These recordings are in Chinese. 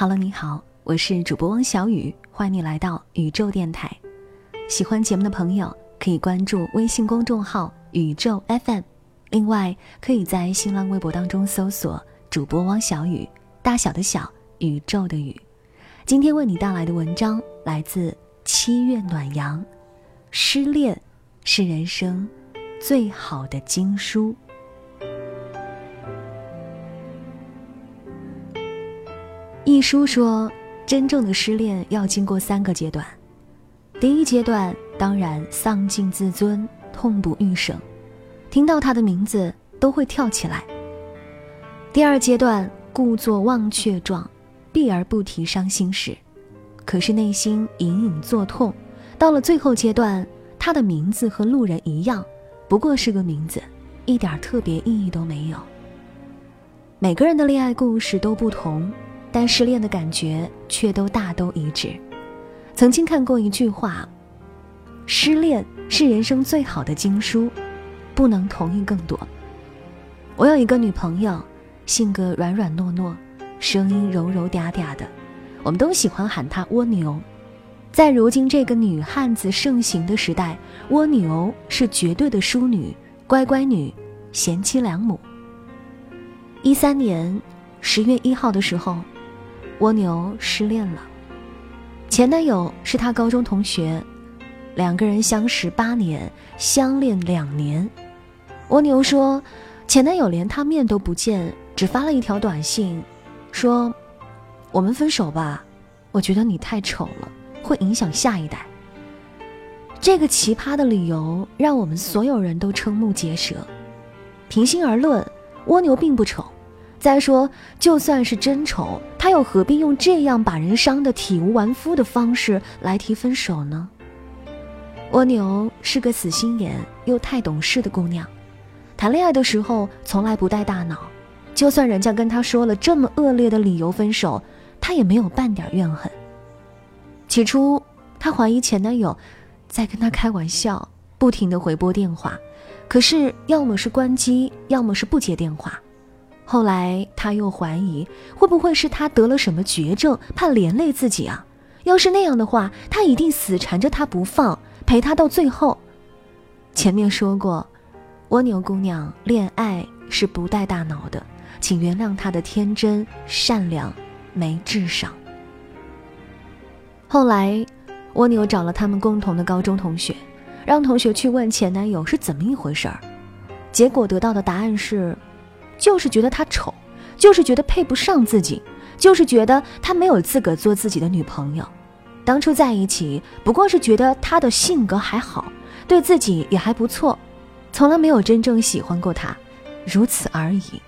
Hello，你好，我是主播汪小雨，欢迎你来到宇宙电台。喜欢节目的朋友可以关注微信公众号“宇宙 FM”，另外可以在新浪微博当中搜索“主播汪小雨”，大小的小，宇宙的宇。今天为你带来的文章来自七月暖阳，失恋是人生最好的经书。一书说，真正的失恋要经过三个阶段。第一阶段当然丧尽自尊，痛不欲生，听到他的名字都会跳起来。第二阶段故作忘却状，避而不提伤心事，可是内心隐隐作痛。到了最后阶段，他的名字和路人一样，不过是个名字，一点特别意义都没有。每个人的恋爱故事都不同。但失恋的感觉却都大都一致。曾经看过一句话：“失恋是人生最好的经书，不能同意更多。”我有一个女朋友，性格软软糯糯，声音柔柔嗲嗲的，我们都喜欢喊她蜗牛。在如今这个女汉子盛行的时代，蜗牛是绝对的淑女、乖乖女、贤妻良母。一三年十月一号的时候。蜗牛失恋了，前男友是她高中同学，两个人相识八年，相恋两年。蜗牛说，前男友连他面都不见，只发了一条短信，说：“我们分手吧，我觉得你太丑了，会影响下一代。”这个奇葩的理由让我们所有人都瞠目结舌。平心而论，蜗牛并不丑。再说，就算是真丑，他又何必用这样把人伤得体无完肤的方式来提分手呢？蜗牛是个死心眼又太懂事的姑娘，谈恋爱的时候从来不带大脑，就算人家跟她说了这么恶劣的理由分手，她也没有半点怨恨。起初，她怀疑前男友在跟她开玩笑，不停的回拨电话，可是要么是关机，要么是不接电话。后来，他又怀疑会不会是他得了什么绝症，怕连累自己啊？要是那样的话，他一定死缠着他不放，陪他到最后。前面说过，蜗牛姑娘恋爱是不带大脑的，请原谅她的天真善良，没智商。后来，蜗牛找了他们共同的高中同学，让同学去问前男友是怎么一回事儿，结果得到的答案是。就是觉得她丑，就是觉得配不上自己，就是觉得她没有资格做自己的女朋友。当初在一起不过是觉得她的性格还好，对自己也还不错，从来没有真正喜欢过她，如此而已。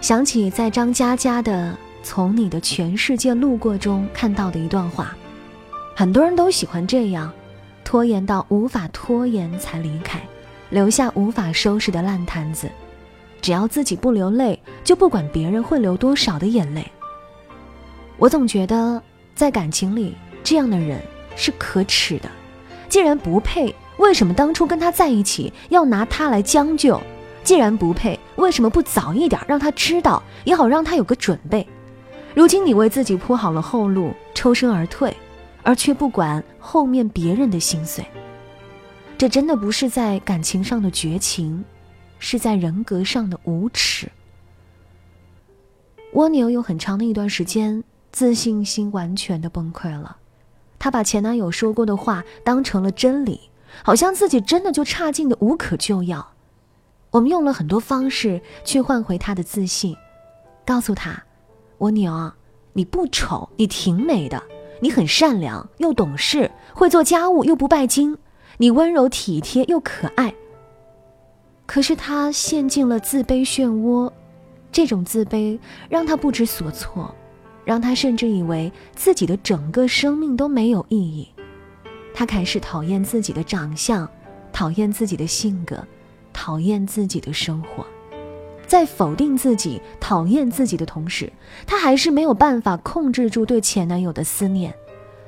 想起在张嘉佳的《从你的全世界路过》中看到的一段话，很多人都喜欢这样，拖延到无法拖延才离开，留下无法收拾的烂摊子。只要自己不流泪，就不管别人会流多少的眼泪。我总觉得，在感情里，这样的人是可耻的。既然不配，为什么当初跟他在一起要拿他来将就？既然不配，为什么不早一点让他知道，也好让他有个准备？如今你为自己铺好了后路，抽身而退，而却不管后面别人的心碎，这真的不是在感情上的绝情。是在人格上的无耻。蜗牛有很长的一段时间自信心完全的崩溃了，她把前男友说过的话当成了真理，好像自己真的就差劲的无可救药。我们用了很多方式去换回她的自信，告诉她：蜗牛，你不丑，你挺美的，你很善良又懂事，会做家务又不拜金，你温柔体贴又可爱。可是他陷进了自卑漩涡，这种自卑让他不知所措，让他甚至以为自己的整个生命都没有意义。他开始讨厌自己的长相，讨厌自己的性格，讨厌自己的生活。在否定自己、讨厌自己的同时，他还是没有办法控制住对前男友的思念，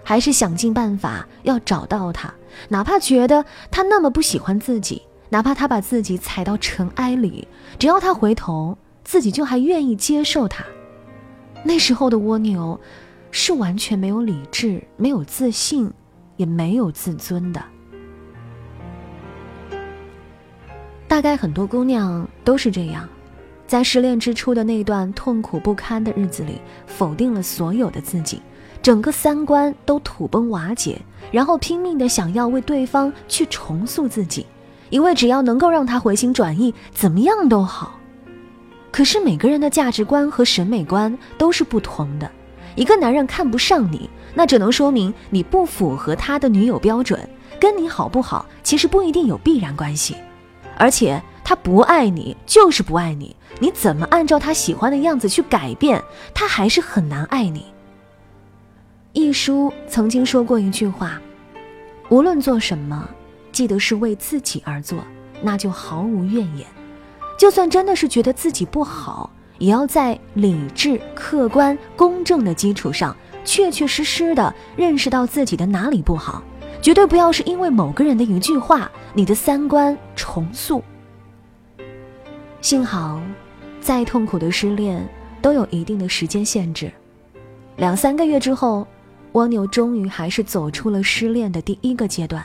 还是想尽办法要找到他，哪怕觉得他那么不喜欢自己，哪怕他把自己踩到尘埃里，只要他回头。自己就还愿意接受他，那时候的蜗牛，是完全没有理智、没有自信、也没有自尊的。大概很多姑娘都是这样，在失恋之初的那段痛苦不堪的日子里，否定了所有的自己，整个三观都土崩瓦解，然后拼命的想要为对方去重塑自己，因为只要能够让他回心转意，怎么样都好。可是每个人的价值观和审美观都是不同的。一个男人看不上你，那只能说明你不符合他的女友标准。跟你好不好，其实不一定有必然关系。而且他不爱你，就是不爱你。你怎么按照他喜欢的样子去改变，他还是很难爱你。一书曾经说过一句话：无论做什么，记得是为自己而做，那就毫无怨言。就算真的是觉得自己不好，也要在理智、客观、公正的基础上，确确实实的认识到自己的哪里不好，绝对不要是因为某个人的一句话，你的三观重塑。幸好，再痛苦的失恋都有一定的时间限制，两三个月之后，蜗牛终于还是走出了失恋的第一个阶段，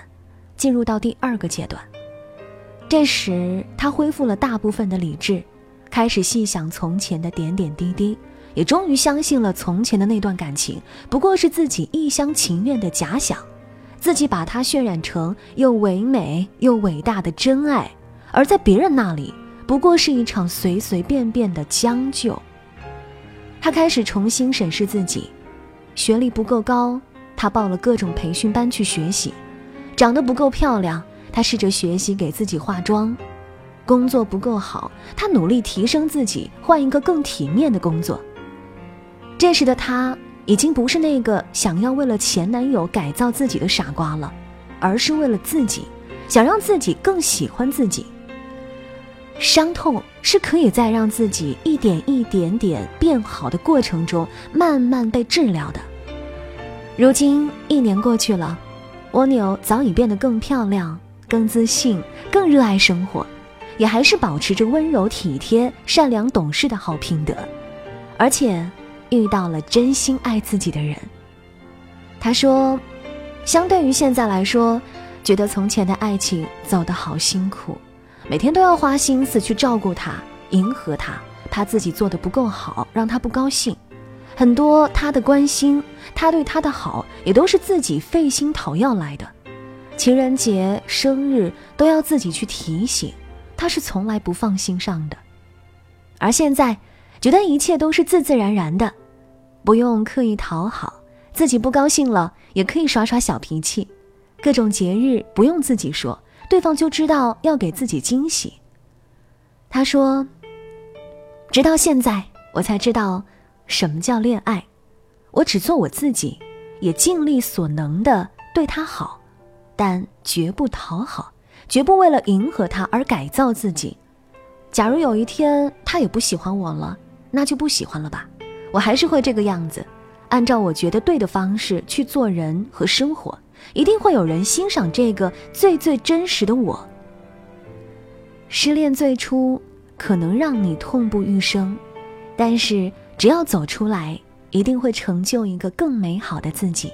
进入到第二个阶段。这时，他恢复了大部分的理智，开始细想从前的点点滴滴，也终于相信了从前的那段感情不过是自己一厢情愿的假想，自己把它渲染成又唯美又伟大的真爱，而在别人那里不过是一场随随便便的将就。他开始重新审视自己，学历不够高，他报了各种培训班去学习；长得不够漂亮。她试着学习给自己化妆，工作不够好，她努力提升自己，换一个更体面的工作。这时的她已经不是那个想要为了前男友改造自己的傻瓜了，而是为了自己，想让自己更喜欢自己。伤痛是可以在让自己一点一点点变好的过程中慢慢被治疗的。如今一年过去了，蜗牛早已变得更漂亮。更自信，更热爱生活，也还是保持着温柔体贴、善良懂事的好品德，而且遇到了真心爱自己的人。他说：“相对于现在来说，觉得从前的爱情走得好辛苦，每天都要花心思去照顾他、迎合他，怕自己做的不够好让他不高兴。很多他的关心，他对他的好，也都是自己费心讨要来的。”情人节、生日都要自己去提醒，他是从来不放心上的。而现在，觉得一切都是自自然然的，不用刻意讨好，自己不高兴了也可以耍耍小脾气。各种节日不用自己说，对方就知道要给自己惊喜。他说：“直到现在，我才知道什么叫恋爱。我只做我自己，也尽力所能的对他好。”但绝不讨好，绝不为了迎合他而改造自己。假如有一天他也不喜欢我了，那就不喜欢了吧。我还是会这个样子，按照我觉得对的方式去做人和生活，一定会有人欣赏这个最最真实的我。失恋最初可能让你痛不欲生，但是只要走出来，一定会成就一个更美好的自己。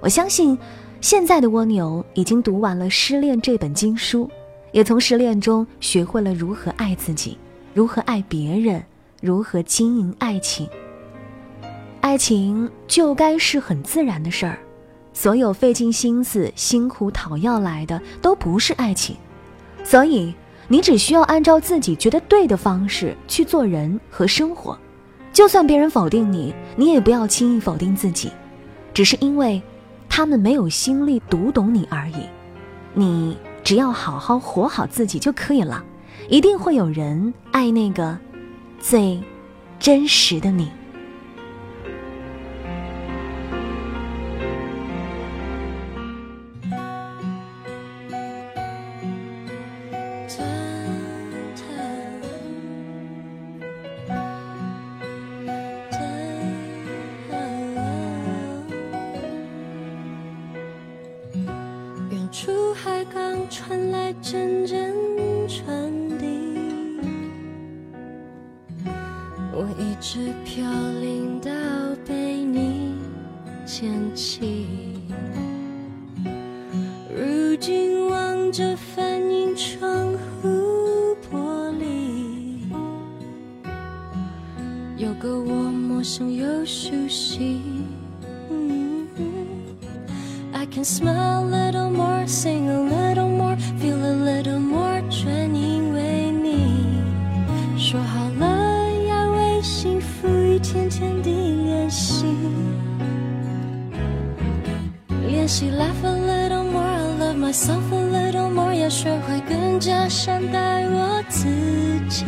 我相信。现在的蜗牛已经读完了《失恋》这本经书，也从失恋中学会了如何爱自己，如何爱别人，如何经营爱情。爱情就该是很自然的事儿，所有费尽心思、辛苦讨要来的都不是爱情。所以，你只需要按照自己觉得对的方式去做人和生活。就算别人否定你，你也不要轻易否定自己，只是因为。他们没有心力读懂你而已，你只要好好活好自己就可以了，一定会有人爱那个最真实的你。海港传来阵阵船笛，我一直飘零到被你捡起，如今望着反映窗户玻璃，有个我陌生又熟悉。I can smile a little more, sing a little more, feel a little more，全因为你说好了。天天地练习，练习 laugh a little more, love myself a little more，要学会更加善待我自己。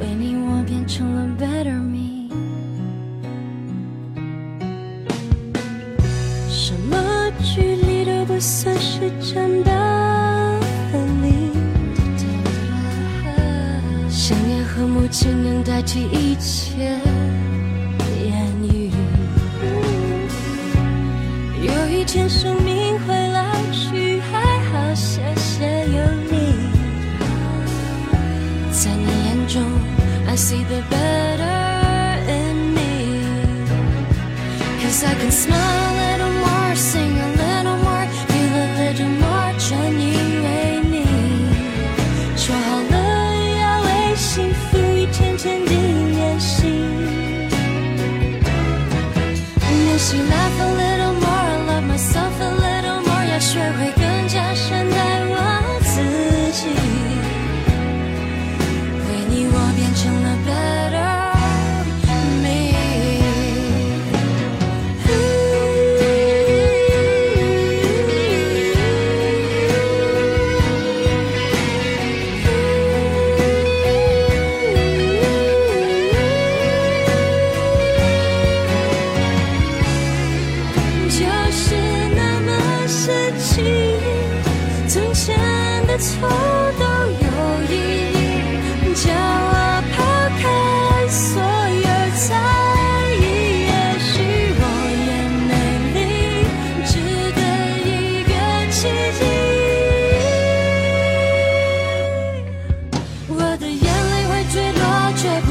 为你，我变成了 better 谁能代替一切言语。有一天生命会老去，还好谢谢有你。在你眼中，I see the best